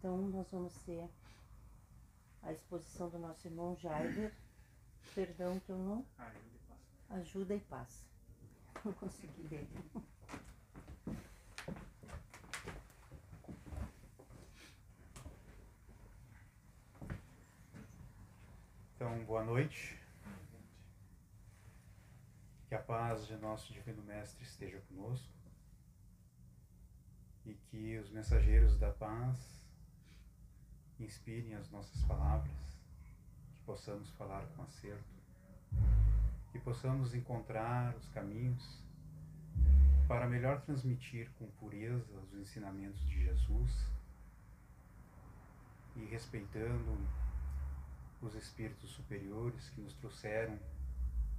Então, nós vamos ter a exposição do nosso irmão Jaider. Perdão que eu não. Ajuda e passa. Não consegui ler. Então, boa noite. Que a paz de nosso Divino Mestre esteja conosco e que os mensageiros da paz inspirem as nossas palavras, que possamos falar com acerto, que possamos encontrar os caminhos para melhor transmitir com pureza os ensinamentos de Jesus e respeitando os espíritos superiores que nos trouxeram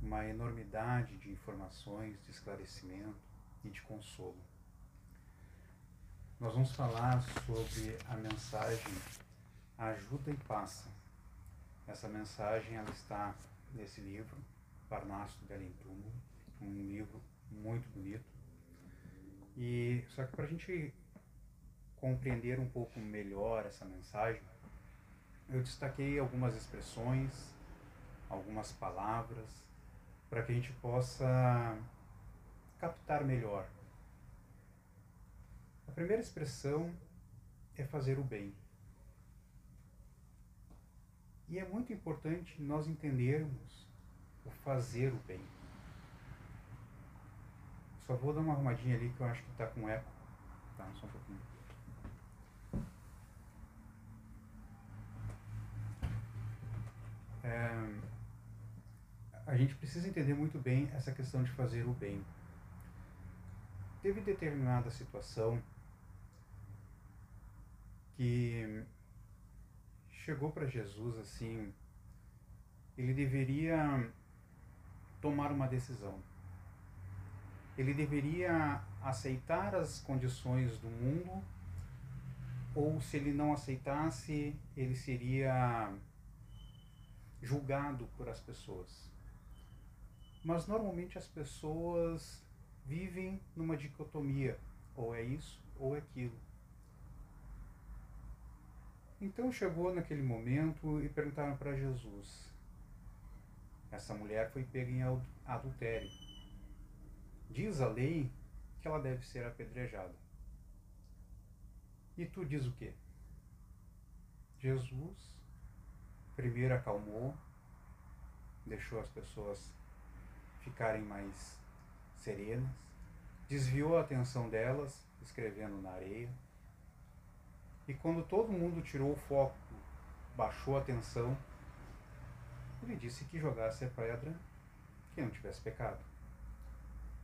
uma enormidade de informações, de esclarecimento e de consolo. Nós vamos falar sobre a mensagem Ajuda e Passa. Essa mensagem ela está nesse livro, Parnaso do Belém Túmulo, um livro muito bonito. E só que para a gente compreender um pouco melhor essa mensagem, eu destaquei algumas expressões, algumas palavras, para que a gente possa captar melhor. A primeira expressão é fazer o bem. E é muito importante nós entendermos o fazer o bem. Só vou dar uma arrumadinha ali que eu acho que está com eco. Tá, só um pouquinho. é, a gente precisa entender muito bem essa questão de fazer o bem. Teve determinada situação que chegou para Jesus assim, ele deveria tomar uma decisão. Ele deveria aceitar as condições do mundo ou se ele não aceitasse, ele seria julgado por as pessoas. Mas normalmente as pessoas vivem numa dicotomia, ou é isso ou é aquilo. Então chegou naquele momento e perguntaram para Jesus: essa mulher foi pega em adultério. Diz a lei que ela deve ser apedrejada. E tu diz o quê? Jesus primeiro acalmou, deixou as pessoas ficarem mais serenas, desviou a atenção delas, escrevendo na areia. E quando todo mundo tirou o foco, baixou a atenção, ele disse que jogasse a pedra quem não tivesse pecado.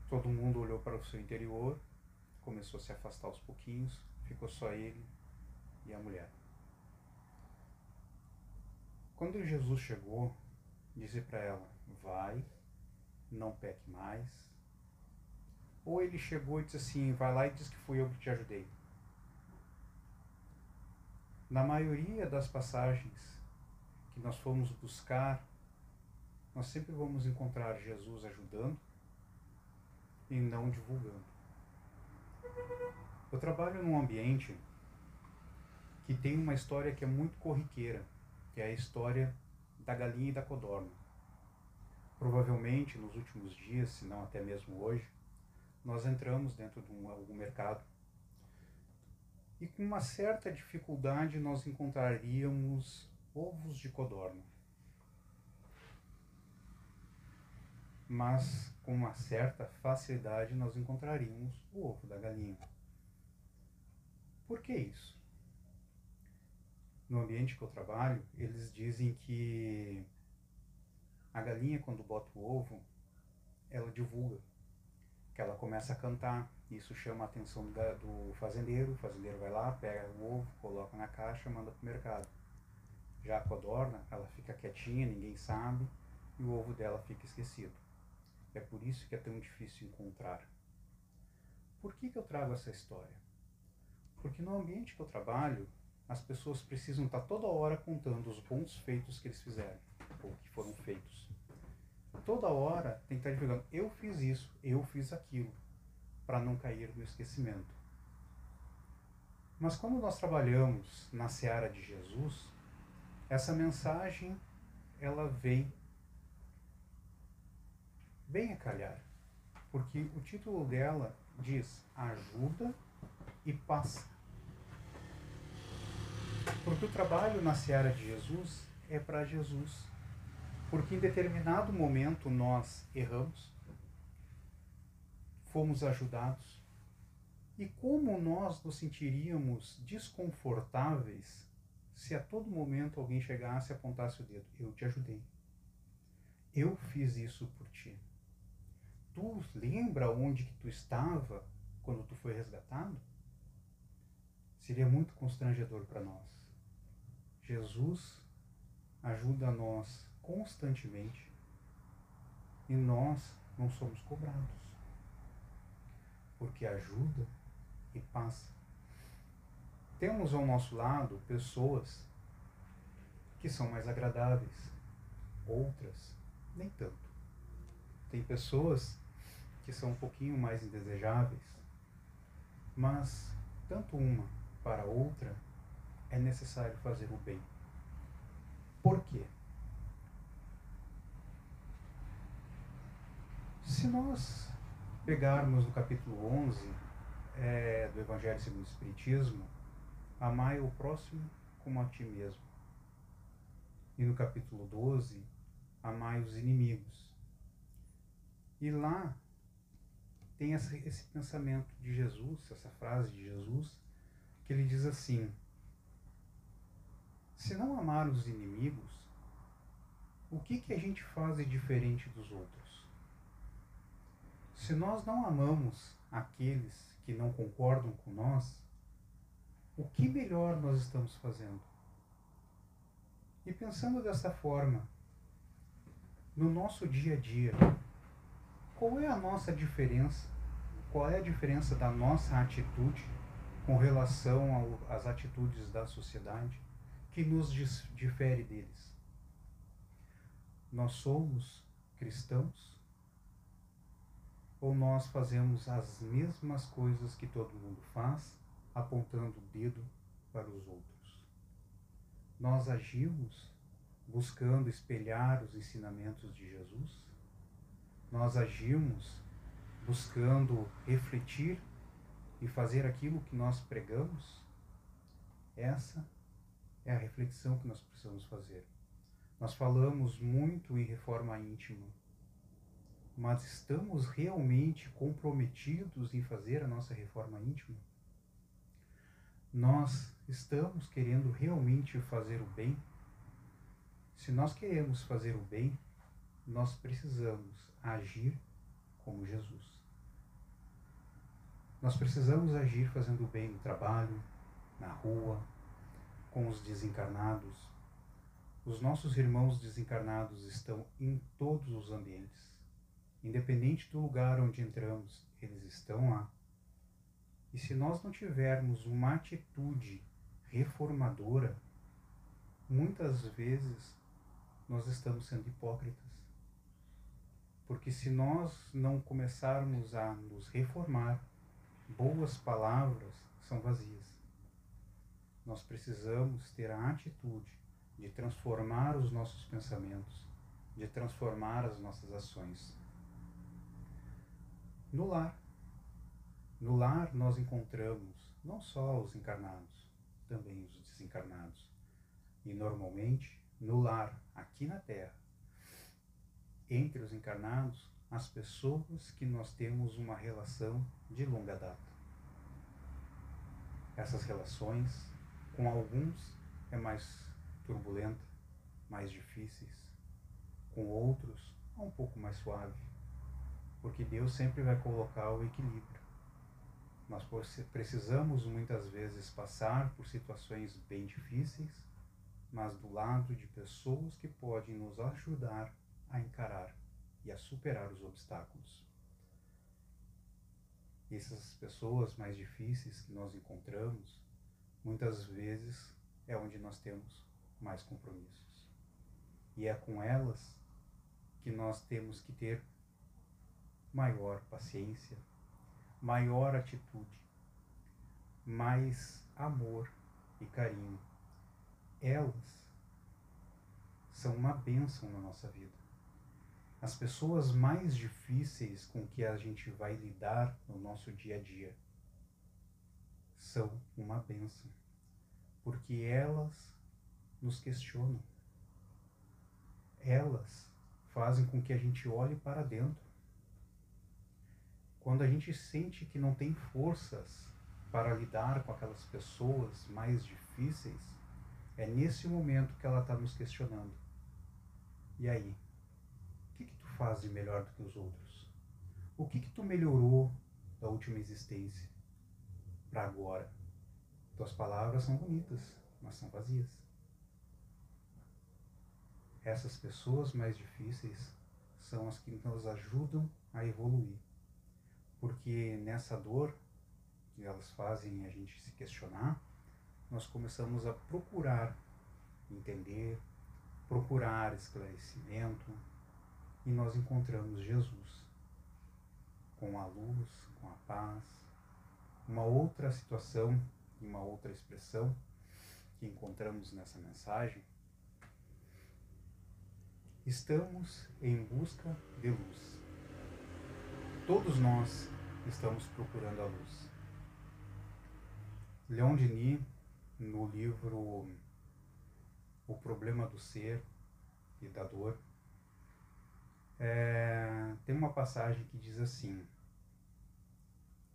Todo mundo olhou para o seu interior, começou a se afastar aos pouquinhos, ficou só ele e a mulher. Quando Jesus chegou, disse para ela: Vai, não peque mais. Ou ele chegou e disse assim: Vai lá e diz que fui eu que te ajudei. Na maioria das passagens que nós fomos buscar, nós sempre vamos encontrar Jesus ajudando e não divulgando. Eu trabalho num ambiente que tem uma história que é muito corriqueira que é a história da galinha e da codorna. Provavelmente nos últimos dias, se não até mesmo hoje, nós entramos dentro de um, algum mercado e com uma certa dificuldade nós encontraríamos ovos de codorna. Mas com uma certa facilidade nós encontraríamos o ovo da galinha. Por que isso? no ambiente que eu trabalho, eles dizem que a galinha, quando bota o ovo, ela divulga, que ela começa a cantar. Isso chama a atenção do fazendeiro. O fazendeiro vai lá, pega o ovo, coloca na caixa, manda para o mercado. Já a codorna, ela fica quietinha, ninguém sabe, e o ovo dela fica esquecido. É por isso que é tão difícil encontrar. Por que, que eu trago essa história? Porque no ambiente que eu trabalho, as pessoas precisam estar toda hora contando os bons feitos que eles fizeram, ou que foram feitos. Toda hora tem que estar divulgando, eu fiz isso, eu fiz aquilo, para não cair no esquecimento. Mas quando nós trabalhamos na seara de Jesus, essa mensagem ela vem bem a calhar, porque o título dela diz ajuda e passa. Porque o trabalho na seara de Jesus é para Jesus. Porque em determinado momento nós erramos, fomos ajudados. E como nós nos sentiríamos desconfortáveis se a todo momento alguém chegasse e apontasse o dedo? Eu te ajudei. Eu fiz isso por ti. Tu lembra onde que tu estava quando tu foi resgatado? Seria muito constrangedor para nós. Jesus ajuda nós constantemente e nós não somos cobrados. Porque ajuda e passa. Temos ao nosso lado pessoas que são mais agradáveis, outras nem tanto. Tem pessoas que são um pouquinho mais indesejáveis, mas tanto uma para outra é necessário fazer o bem. Por quê? Se nós pegarmos no capítulo 11 é, do Evangelho segundo o Espiritismo, amai o próximo como a ti mesmo. E no capítulo 12, amai os inimigos. E lá tem esse, esse pensamento de Jesus, essa frase de Jesus, que ele diz assim: se não amar os inimigos, o que, que a gente faz diferente dos outros? Se nós não amamos aqueles que não concordam com nós, o que melhor nós estamos fazendo? E pensando dessa forma, no nosso dia a dia, qual é a nossa diferença? Qual é a diferença da nossa atitude com relação às atitudes da sociedade? que nos difere deles? Nós somos cristãos ou nós fazemos as mesmas coisas que todo mundo faz, apontando o dedo para os outros? Nós agimos buscando espelhar os ensinamentos de Jesus? Nós agimos buscando refletir e fazer aquilo que nós pregamos? Essa é a reflexão que nós precisamos fazer. Nós falamos muito em reforma íntima, mas estamos realmente comprometidos em fazer a nossa reforma íntima? Nós estamos querendo realmente fazer o bem? Se nós queremos fazer o bem, nós precisamos agir como Jesus. Nós precisamos agir fazendo o bem no trabalho, na rua, com os desencarnados. Os nossos irmãos desencarnados estão em todos os ambientes. Independente do lugar onde entramos, eles estão lá. E se nós não tivermos uma atitude reformadora, muitas vezes nós estamos sendo hipócritas. Porque se nós não começarmos a nos reformar, boas palavras são vazias nós precisamos ter a atitude de transformar os nossos pensamentos, de transformar as nossas ações. No lar. No lar nós encontramos não só os encarnados, também os desencarnados. E normalmente, no lar, aqui na Terra, entre os encarnados, as pessoas que nós temos uma relação de longa data. Essas relações com alguns é mais turbulenta, mais difíceis. Com outros é um pouco mais suave. Porque Deus sempre vai colocar o equilíbrio. Nós precisamos muitas vezes passar por situações bem difíceis, mas do lado de pessoas que podem nos ajudar a encarar e a superar os obstáculos. Essas pessoas mais difíceis que nós encontramos muitas vezes é onde nós temos mais compromissos. E é com elas que nós temos que ter maior paciência, maior atitude. mais amor e carinho. Elas são uma bênção na nossa vida. As pessoas mais difíceis com que a gente vai lidar no nosso dia a dia são uma bênção, porque elas nos questionam. Elas fazem com que a gente olhe para dentro. Quando a gente sente que não tem forças para lidar com aquelas pessoas mais difíceis, é nesse momento que ela está nos questionando. E aí? O que, que tu faz de melhor do que os outros? O que, que tu melhorou da última existência para agora? Tuas palavras são bonitas, mas são vazias. Essas pessoas mais difíceis são as que nos ajudam a evoluir. Porque nessa dor que elas fazem a gente se questionar, nós começamos a procurar entender, procurar esclarecimento e nós encontramos Jesus com a luz, com a paz. Uma outra situação e uma outra expressão que encontramos nessa mensagem Estamos em busca de luz. Todos nós estamos procurando a luz. Leon Denis, no livro O Problema do Ser e da Dor, é, tem uma passagem que diz assim: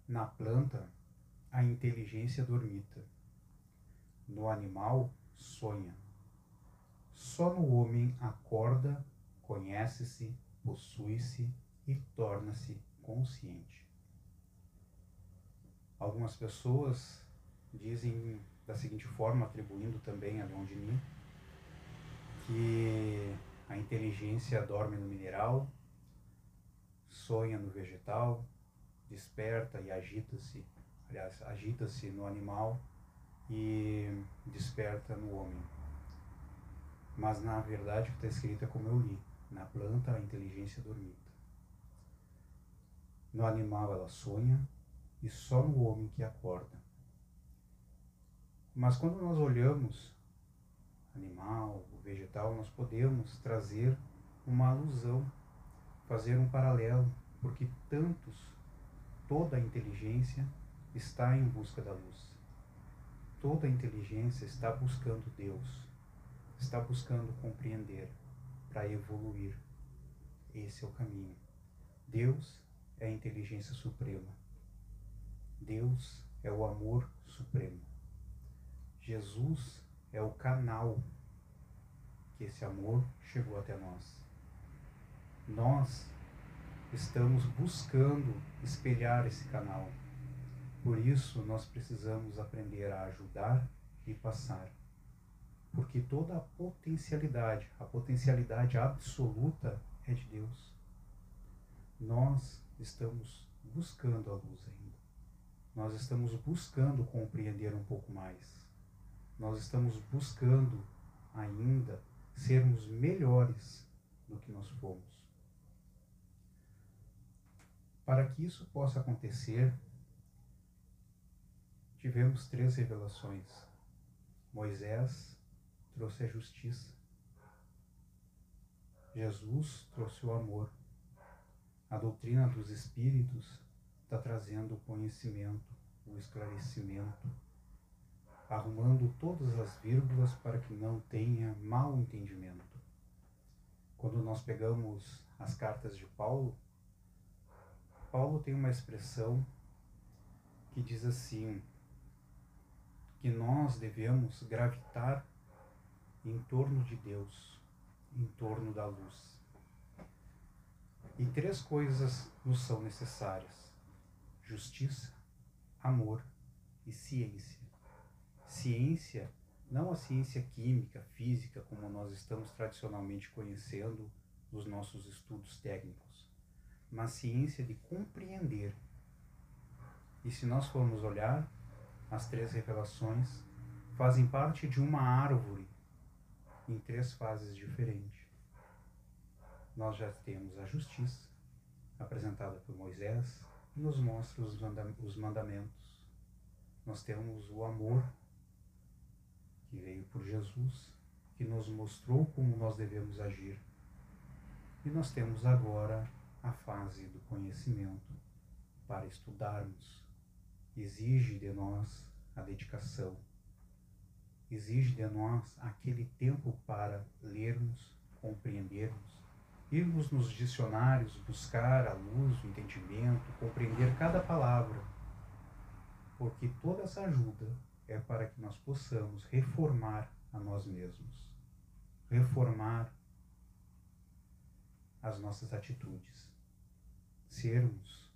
Na planta, a inteligência dormita, no animal, sonha só no homem acorda, conhece-se, possui-se e torna-se consciente. Algumas pessoas dizem da seguinte forma, atribuindo também a Leon Denis, que a inteligência dorme no mineral, sonha no vegetal, desperta e agita-se, aliás, agita-se no animal e desperta no homem. Mas na verdade o que está escrito é como eu li: na planta a inteligência dormita. No animal ela sonha e só no homem que acorda. Mas quando nós olhamos animal, vegetal, nós podemos trazer uma alusão, fazer um paralelo, porque tantos, toda a inteligência está em busca da luz. Toda a inteligência está buscando Deus está buscando compreender para evoluir. Esse é o caminho. Deus é a inteligência suprema. Deus é o amor supremo. Jesus é o canal que esse amor chegou até nós. Nós estamos buscando espelhar esse canal. Por isso, nós precisamos aprender a ajudar e passar porque toda a potencialidade, a potencialidade absoluta é de Deus. Nós estamos buscando a luz ainda. Nós estamos buscando compreender um pouco mais. Nós estamos buscando ainda sermos melhores do que nós fomos. Para que isso possa acontecer, tivemos três revelações: Moisés, trouxe a justiça. Jesus trouxe o amor. A doutrina dos Espíritos está trazendo o conhecimento, o esclarecimento, arrumando todas as vírgulas para que não tenha mal entendimento. Quando nós pegamos as cartas de Paulo, Paulo tem uma expressão que diz assim: que nós devemos gravitar em torno de Deus, em torno da luz. E três coisas nos são necessárias: justiça, amor e ciência. Ciência, não a ciência química, física, como nós estamos tradicionalmente conhecendo nos nossos estudos técnicos, mas ciência de compreender. E se nós formos olhar, as três revelações fazem parte de uma árvore em três fases diferentes. Nós já temos a justiça, apresentada por Moisés, que nos mostra os, mandamentos. nós temos o amor que veio por Jesus, que nos mostrou como nós devemos agir. E nós temos agora a fase do conhecimento para estudarmos. Exige de nós a dedicação, exige de nós aquele tempo para lermos, compreendermos, irmos nos dicionários, buscar a luz, o entendimento, compreender cada palavra, porque toda essa ajuda é para que nós possamos reformar a nós mesmos, reformar as nossas atitudes, sermos,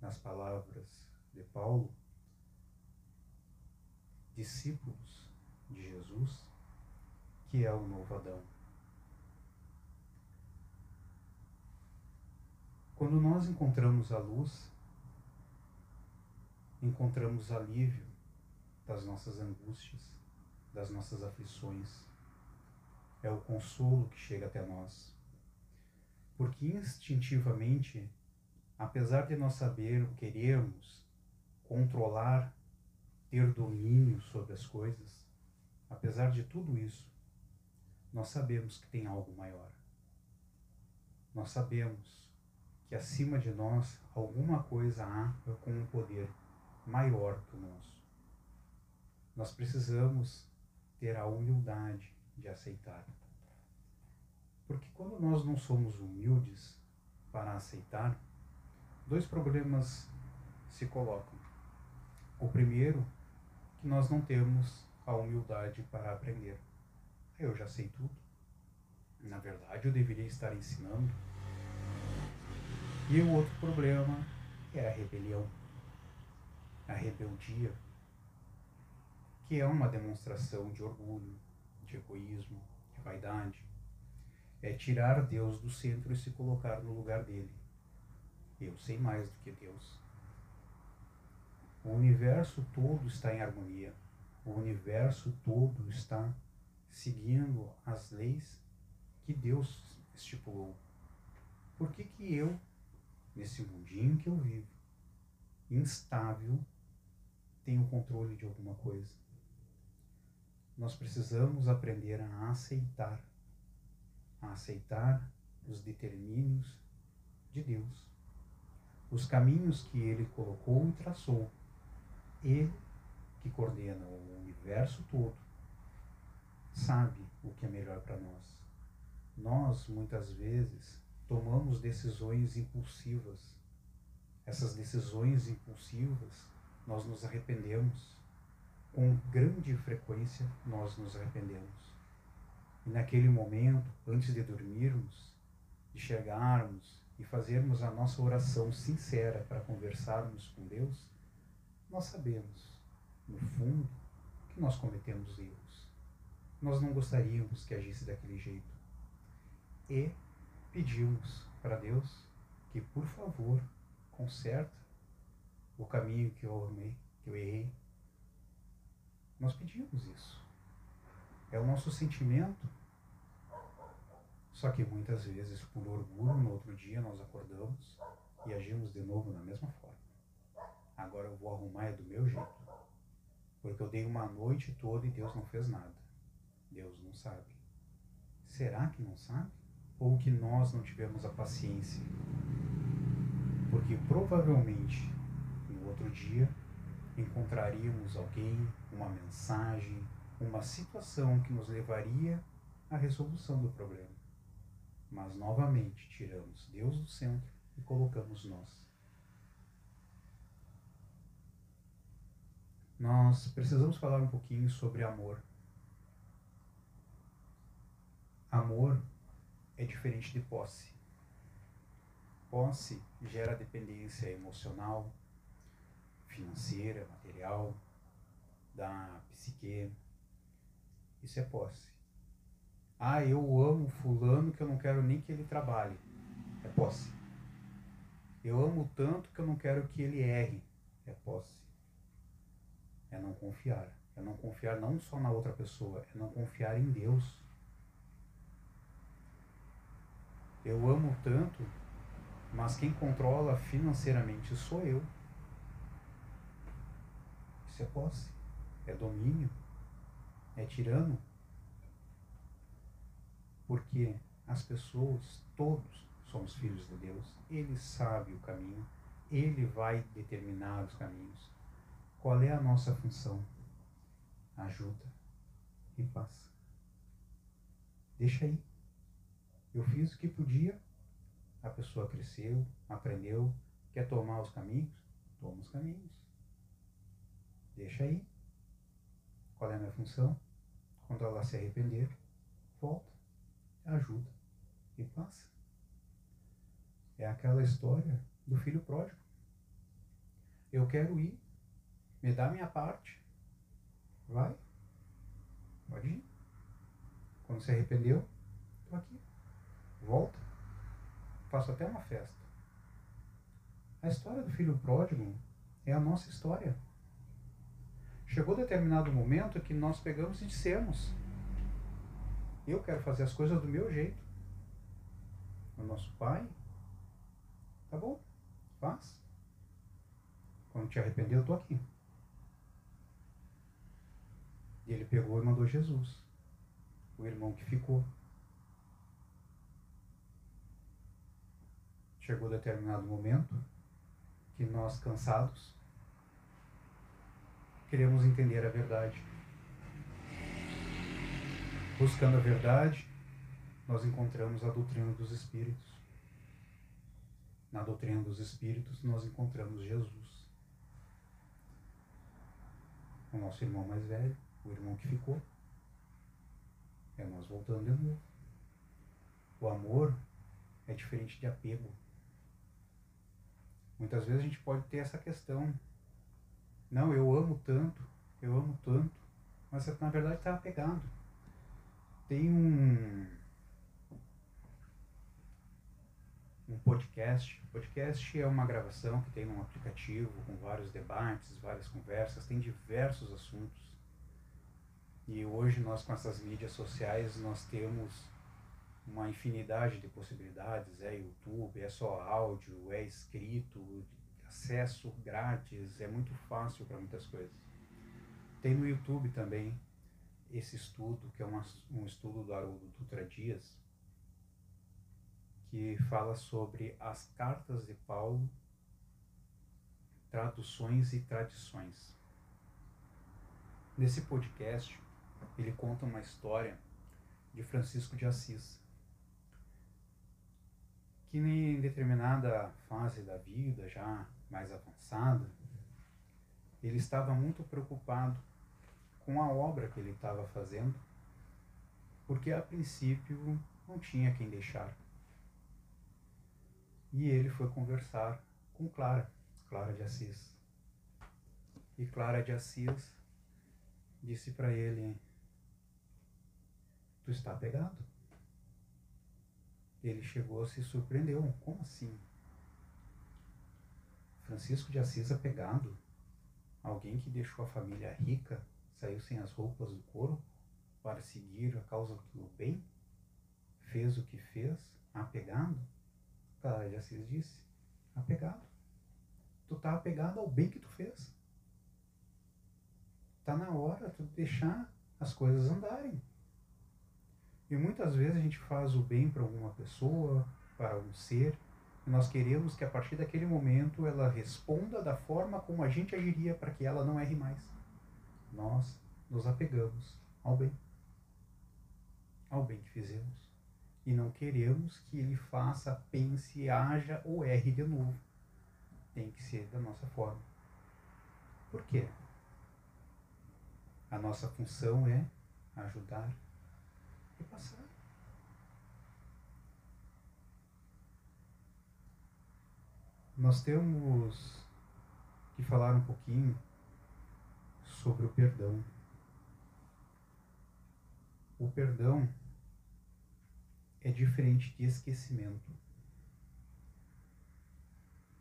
nas palavras de Paulo, discípulos de Jesus, que é o novo Adão. Quando nós encontramos a luz, encontramos alívio das nossas angústias, das nossas aflições. É o consolo que chega até nós. Porque instintivamente, apesar de nós saber, querermos controlar, ter domínio sobre as coisas, apesar de tudo isso, nós sabemos que tem algo maior. Nós sabemos que acima de nós alguma coisa há com um poder maior que o nosso. Nós precisamos ter a humildade de aceitar. Porque quando nós não somos humildes para aceitar, dois problemas se colocam. O primeiro, que nós não temos a humildade para aprender. Eu já sei tudo. Na verdade, eu deveria estar ensinando. E o outro problema é a rebelião a rebeldia, que é uma demonstração de orgulho, de egoísmo, de vaidade. É tirar Deus do centro e se colocar no lugar dele. Eu sei mais do que Deus. O universo todo está em harmonia. O universo todo está seguindo as leis que Deus estipulou. Por que, que eu, nesse mundinho que eu vivo, instável, tem o controle de alguma coisa. Nós precisamos aprender a aceitar, a aceitar os determínios de Deus, os caminhos que Ele colocou e traçou. Ele, que coordena o universo todo, sabe o que é melhor para nós. Nós, muitas vezes, tomamos decisões impulsivas. Essas decisões impulsivas nós nos arrependemos. Com grande frequência, nós nos arrependemos. E naquele momento, antes de dormirmos, de chegarmos e fazermos a nossa oração sincera para conversarmos com Deus, nós sabemos, no fundo, que nós cometemos erros. Nós não gostaríamos que agisse daquele jeito. E pedimos para Deus que, por favor, conserte o caminho que eu amei, que eu errei. Nós pedimos isso. É o nosso sentimento. Só que muitas vezes, por orgulho, no outro dia nós acordamos e agimos de novo da mesma forma. Agora eu vou arrumar é do meu jeito. Porque eu dei uma noite toda e Deus não fez nada. Deus não sabe. Será que não sabe? Ou que nós não tivemos a paciência? Porque provavelmente outro dia encontraríamos alguém, uma mensagem, uma situação que nos levaria à resolução do problema. Mas novamente tiramos Deus do centro e colocamos nós. Nós precisamos falar um pouquinho sobre amor. Amor é diferente de posse. Posse gera dependência emocional, financeira, material, da psique. Isso é posse. Ah, eu amo fulano que eu não quero nem que ele trabalhe. É posse. Eu amo tanto que eu não quero que ele erre. É posse. É não confiar. É não confiar não só na outra pessoa, é não confiar em Deus. Eu amo tanto, mas quem controla financeiramente sou eu. Isso é posse, é domínio, é tirano. Porque as pessoas, todos somos filhos de Deus, Ele sabe o caminho, Ele vai determinar os caminhos. Qual é a nossa função? Ajuda e paz. Deixa aí. Eu fiz o que podia, a pessoa cresceu, aprendeu, quer tomar os caminhos? Toma os caminhos. Deixa aí. Qual é a minha função? Quando ela se arrepender, volta, ajuda e passa. É aquela história do filho pródigo. Eu quero ir, me dá minha parte. Vai, pode ir. Quando se arrependeu, estou aqui. Volta. Faço até uma festa. A história do filho pródigo é a nossa história. Chegou determinado momento que nós pegamos e dissemos: Eu quero fazer as coisas do meu jeito. O nosso pai, tá bom, faz. Quando te arrependeu, eu tô aqui. E ele pegou e mandou Jesus, o irmão que ficou. Chegou determinado momento que nós, cansados, queremos entender a verdade. Buscando a verdade, nós encontramos a doutrina dos Espíritos. Na doutrina dos Espíritos, nós encontramos Jesus. O nosso irmão mais velho, o irmão que ficou. É nós voltando de novo. O amor é diferente de apego. Muitas vezes a gente pode ter essa questão não, eu amo tanto, eu amo tanto, mas na verdade está apegado. Tem um um podcast. O podcast é uma gravação que tem um aplicativo com vários debates, várias conversas, tem diversos assuntos. E hoje nós com essas mídias sociais nós temos uma infinidade de possibilidades, é YouTube, é só áudio, é escrito, acesso grátis, é muito fácil para muitas coisas. Tem no YouTube também esse estudo, que é uma, um estudo do Haroldo Dutra Dias, que fala sobre as cartas de Paulo, traduções e tradições. Nesse podcast, ele conta uma história de Francisco de Assis, que em determinada fase da vida, já mais avançada, ele estava muito preocupado com a obra que ele estava fazendo, porque a princípio não tinha quem deixar. E ele foi conversar com Clara, Clara de Assis. E Clara de Assis disse para ele: Tu está pegado? Ele chegou se surpreendeu. Como assim? Francisco de Assis apegado, alguém que deixou a família rica, saiu sem as roupas do corpo para seguir a causa do bem, fez o que fez, apegado? Clara de Assis disse, apegado. Tu tá apegado ao bem que tu fez. Tá na hora tu deixar as coisas andarem. E muitas vezes a gente faz o bem para alguma pessoa, para algum ser, nós queremos que a partir daquele momento ela responda da forma como a gente agiria para que ela não erre mais. Nós nos apegamos ao bem, ao bem que fizemos. E não queremos que ele faça, pense, haja ou erre de novo. Tem que ser da nossa forma. Por quê? A nossa função é ajudar e passar. nós temos que falar um pouquinho sobre o perdão. O perdão é diferente de esquecimento.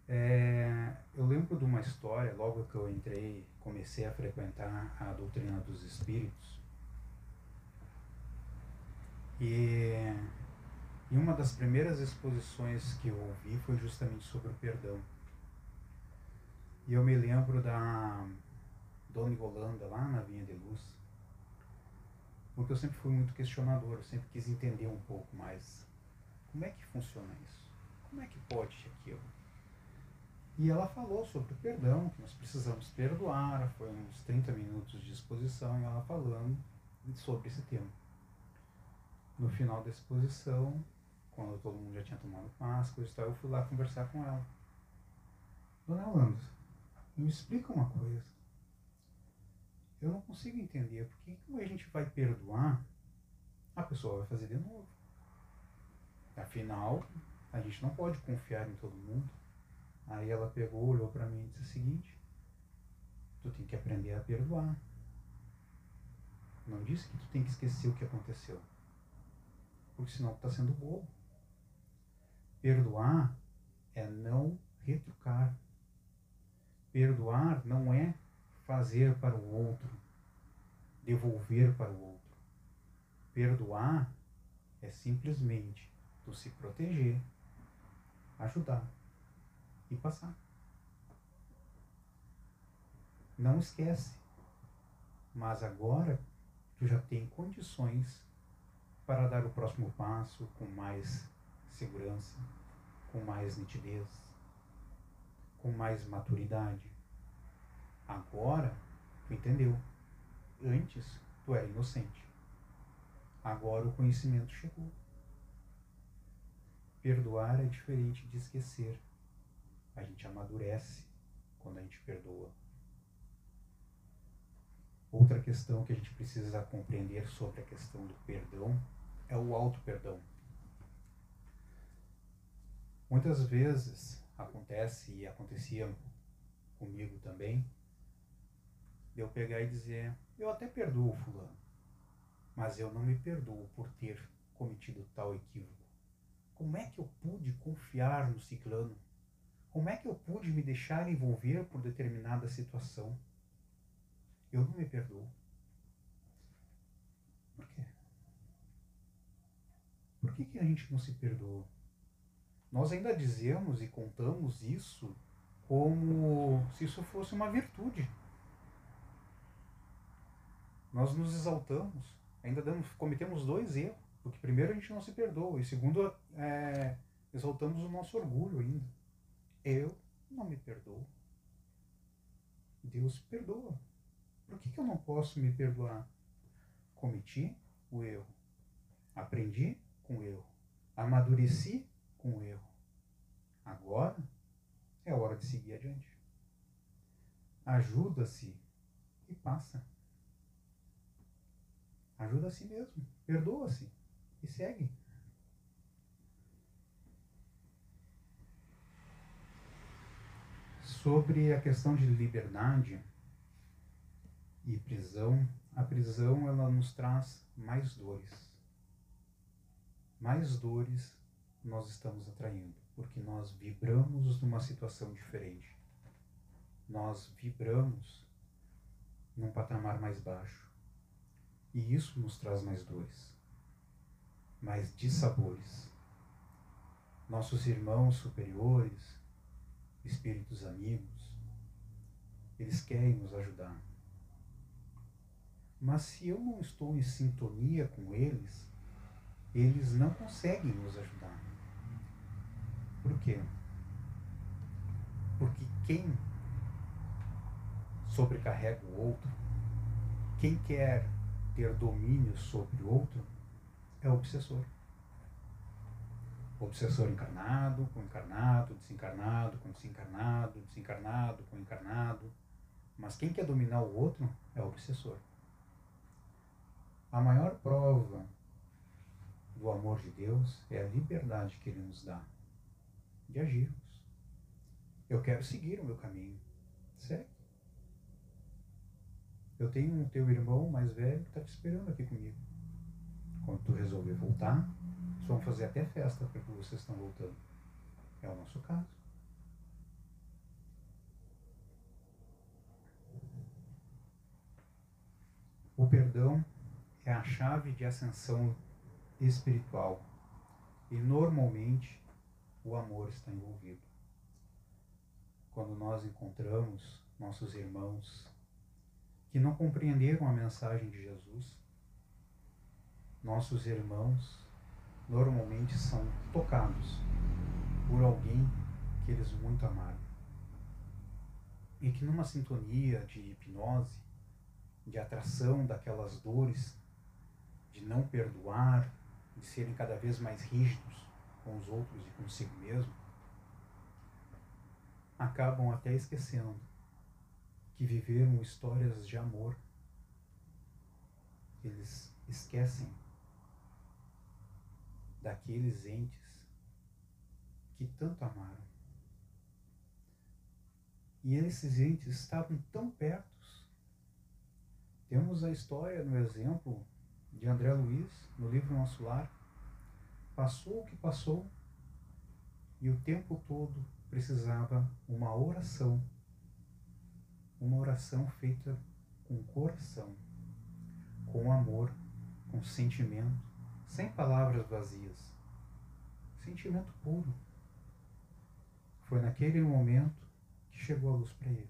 É, eu lembro de uma história, logo que eu entrei, comecei a frequentar a doutrina dos espíritos. E e uma das primeiras exposições que eu ouvi foi justamente sobre o perdão. E eu me lembro da Dona Yolanda, lá na Vinha de Luz. Porque eu sempre fui muito questionador, eu sempre quis entender um pouco mais como é que funciona isso? Como é que pode aquilo? E ela falou sobre o perdão, que nós precisamos perdoar, foi uns 30 minutos de exposição e ela falando sobre esse tema. No final da exposição, quando todo mundo já tinha tomado Páscoa e tal, eu fui lá conversar com ela. Dona Yolanda, me explica uma coisa. Eu não consigo entender por que como a gente vai perdoar, a pessoa vai fazer de novo. Afinal, a gente não pode confiar em todo mundo. Aí ela pegou, olhou para mim e disse o seguinte: Tu tem que aprender a perdoar. Não disse que tu tem que esquecer o que aconteceu. Porque senão está sendo bobo. Perdoar é não retrucar. Perdoar não é fazer para o outro, devolver para o outro. Perdoar é simplesmente tu se proteger, ajudar e passar. Não esquece. Mas agora tu já tem condições para dar o próximo passo com mais segurança, com mais nitidez, com mais maturidade. Agora tu entendeu. Antes tu era inocente. Agora o conhecimento chegou. Perdoar é diferente de esquecer. A gente amadurece quando a gente perdoa. Outra questão que a gente precisa compreender sobre a questão do perdão é o auto-perdão. Muitas vezes acontece e acontecia comigo também, de eu pegar e dizer, eu até perdoo fulano, mas eu não me perdoo por ter cometido tal equívoco. Como é que eu pude confiar no ciclano? Como é que eu pude me deixar envolver por determinada situação? Eu não me perdoo. Por quê? Que, que a gente não se perdoa? Nós ainda dizemos e contamos isso como se isso fosse uma virtude. Nós nos exaltamos, ainda damos, cometemos dois erros, porque primeiro a gente não se perdoa e segundo é, exaltamos o nosso orgulho ainda. Eu não me perdoo. Deus perdoa. Por que, que eu não posso me perdoar? Cometi o erro. Aprendi com erro. Amadureci com erro. Agora é hora de seguir adiante. Ajuda-se e passa. Ajuda a si mesmo. Perdoa-se e segue. Sobre a questão de liberdade e prisão, a prisão ela nos traz mais dores. Mais dores nós estamos atraindo, porque nós vibramos numa situação diferente. Nós vibramos num patamar mais baixo. E isso nos traz mais dores, mais dissabores. Nossos irmãos superiores, espíritos amigos, eles querem nos ajudar. Mas se eu não estou em sintonia com eles, eles não conseguem nos ajudar. Por quê? Porque quem sobrecarrega o outro, quem quer ter domínio sobre o outro, é o obsessor. Obsessor encarnado, com encarnado, desencarnado, com desencarnado, desencarnado, com encarnado. Mas quem quer dominar o outro é o obsessor. A maior prova do amor de Deus é a liberdade que Ele nos dá de agirmos. Eu quero seguir o meu caminho. Segue. Eu tenho um teu irmão mais velho que está te esperando aqui comigo. Quando tu resolver voltar, vamos fazer até festa porque vocês estão voltando. É o nosso caso. O perdão é a chave de ascensão espiritual e normalmente o amor está envolvido. Quando nós encontramos nossos irmãos que não compreenderam a mensagem de Jesus, nossos irmãos normalmente são tocados por alguém que eles muito amaram. E que numa sintonia de hipnose, de atração daquelas dores, de não perdoar, de serem cada vez mais rígidos com os outros e consigo mesmo, acabam até esquecendo que viveram histórias de amor. Eles esquecem daqueles entes que tanto amaram. E esses entes estavam tão perto. Temos a história no exemplo de André Luiz, no livro Nosso Lar. Passou o que passou e o tempo todo precisava uma oração. Uma oração feita com coração, com amor, com sentimento, sem palavras vazias. Sentimento puro. Foi naquele momento que chegou a luz para ele.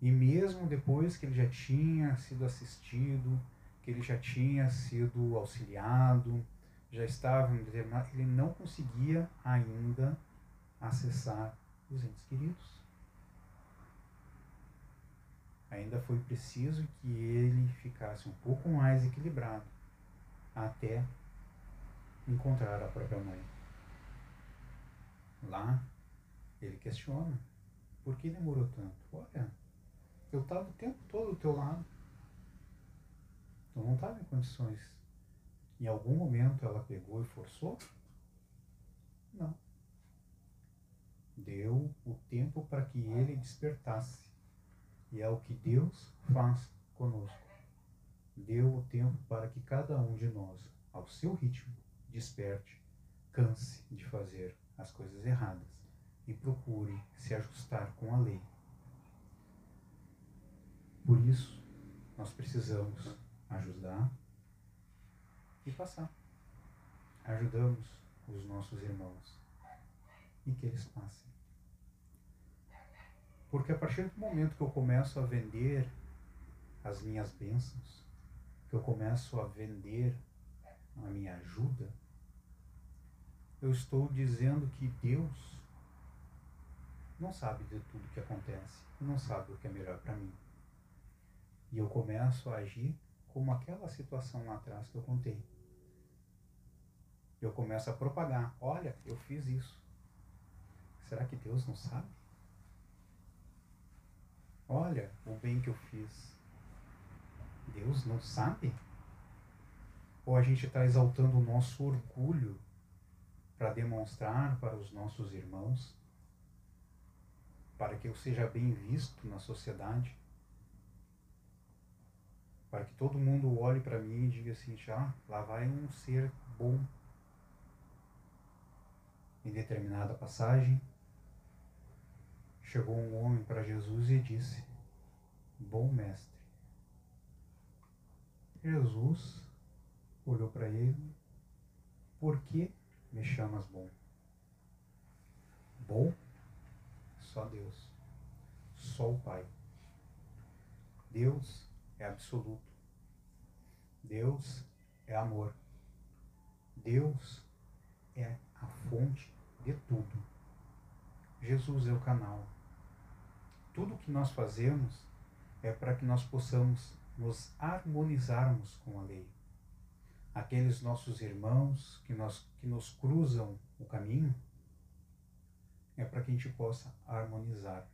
E mesmo depois que ele já tinha sido assistido, que ele já tinha sido auxiliado, já estava em determinado, ele não conseguia ainda acessar os entes queridos. Ainda foi preciso que ele ficasse um pouco mais equilibrado até encontrar a própria mãe. Lá, ele questiona: por que demorou tanto? Olha, eu estava o tempo todo do teu lado. Eu não estava em condições. Em algum momento ela pegou e forçou? Não. Deu o tempo para que ele despertasse. E é o que Deus faz conosco. Deu o tempo para que cada um de nós, ao seu ritmo, desperte, canse de fazer as coisas erradas e procure se ajustar com a lei. Por isso, nós precisamos ajudar e passar. Ajudamos os nossos irmãos e que eles passem. Porque a partir do momento que eu começo a vender as minhas bênçãos, que eu começo a vender a minha ajuda, eu estou dizendo que Deus não sabe de tudo que acontece, não sabe o que é melhor para mim. E eu começo a agir como aquela situação lá atrás que eu contei. Eu começo a propagar: olha, eu fiz isso. Será que Deus não sabe? Olha o bem que eu fiz. Deus não sabe? Ou a gente está exaltando o nosso orgulho para demonstrar para os nossos irmãos, para que eu seja bem visto na sociedade, para que todo mundo olhe para mim e diga assim: ah, lá vai um ser bom. Em determinada passagem, chegou um homem para Jesus e disse: Bom mestre. Jesus olhou para ele: Por que me chamas bom? Bom? Só Deus. Só o Pai. Deus é absoluto. Deus é amor. Deus é a fonte de tudo. Jesus é o canal. Tudo que nós fazemos é para que nós possamos nos harmonizarmos com a lei. Aqueles nossos irmãos que, nós, que nos cruzam o caminho, é para que a gente possa harmonizar.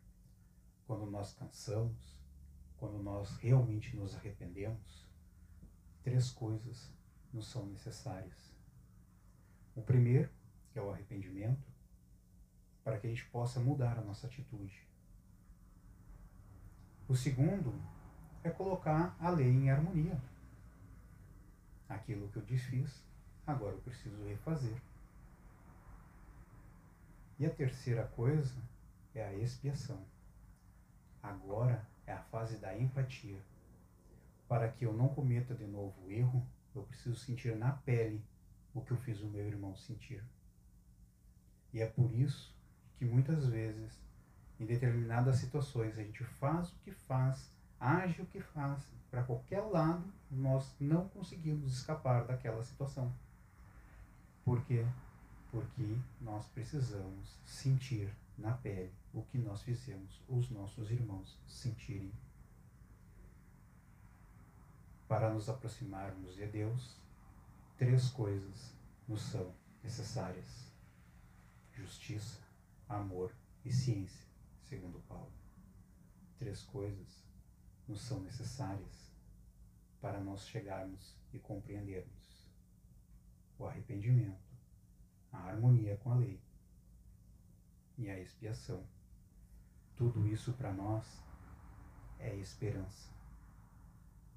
Quando nós cansamos, quando nós realmente nos arrependemos, três coisas nos são necessárias. O primeiro, é o arrependimento, para que a gente possa mudar a nossa atitude. O segundo é colocar a lei em harmonia. Aquilo que eu desfiz, agora eu preciso refazer. E a terceira coisa é a expiação. Agora é a fase da empatia. Para que eu não cometa de novo o erro, eu preciso sentir na pele o que eu fiz o meu irmão sentir. E é por isso que muitas vezes, em determinadas situações, a gente faz o que faz age o que faz, para qualquer lado, nós não conseguimos escapar daquela situação. Por quê? Porque nós precisamos sentir na pele o que nós fizemos os nossos irmãos sentirem. Para nos aproximarmos de Deus, três coisas nos são necessárias: justiça, amor e ciência, segundo Paulo. Três coisas nos são necessárias para nós chegarmos e compreendermos o arrependimento, a harmonia com a lei e a expiação. Tudo isso para nós é esperança.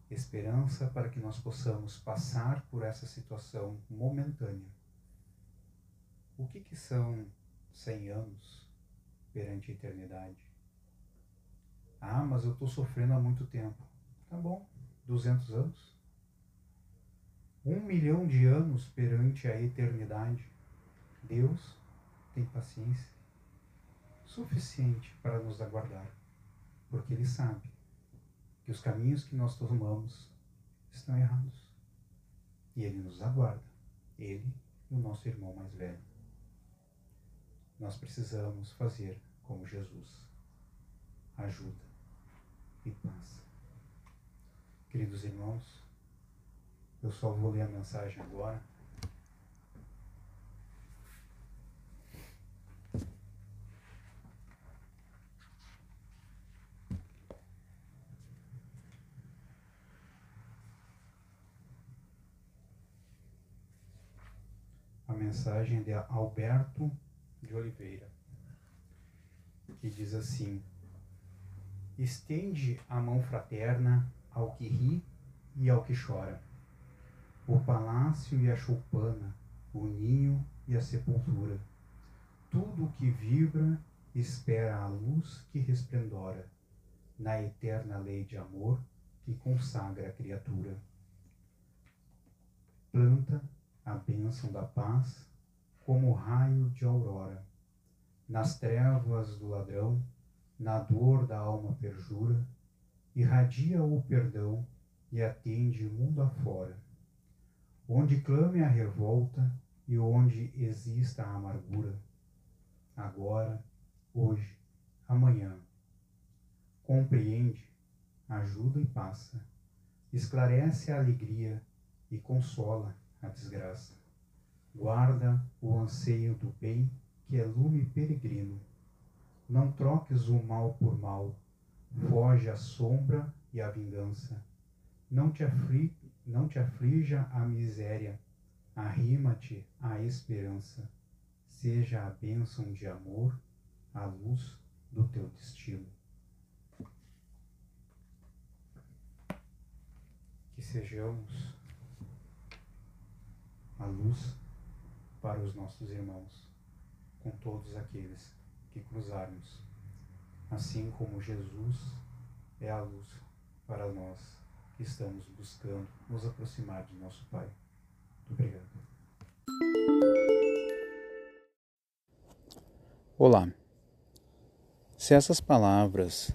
Esperança para que nós possamos passar por essa situação momentânea. O que, que são 100 anos perante a eternidade? Ah, mas eu estou sofrendo há muito tempo. Tá bom, 200 anos? Um milhão de anos perante a eternidade. Deus tem paciência suficiente para nos aguardar, porque Ele sabe que os caminhos que nós tomamos estão errados. E Ele nos aguarda, Ele e o nosso irmão mais velho. Nós precisamos fazer como Jesus. Ajuda e paz. Queridos irmãos, eu só vou ler a mensagem agora. A mensagem de Alberto de Oliveira, que diz assim: estende a mão fraterna ao que ri e ao que chora. O palácio e a choupana, o ninho e a sepultura. Tudo o que vibra espera a luz que resplendora na eterna lei de amor que consagra a criatura. Planta a bênção da paz como raio de aurora. Nas trevas do ladrão, na dor da alma perjura, irradia o perdão e atende mundo afora. Onde clame a revolta e onde exista a amargura, agora, hoje, amanhã. Compreende, ajuda e passa, esclarece a alegria e consola a desgraça. Guarda o anseio do bem que é lume peregrino não troques o mal por mal. Foge a sombra e a vingança. Não te, afli não te aflija a miséria. Arrima-te à esperança. Seja a bênção de amor a luz do teu destino. Que sejamos a luz para os nossos irmãos, com todos aqueles que cruzarmos, assim como Jesus é a luz para nós que estamos buscando nos aproximar de nosso Pai. Muito obrigado. Olá. Se essas palavras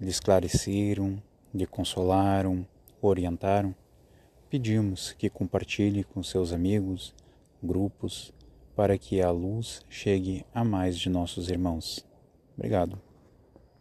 lhe esclareceram, lhe consolaram, orientaram, pedimos que compartilhe com seus amigos, grupos, para que a luz chegue a mais de nossos irmãos. Obrigado.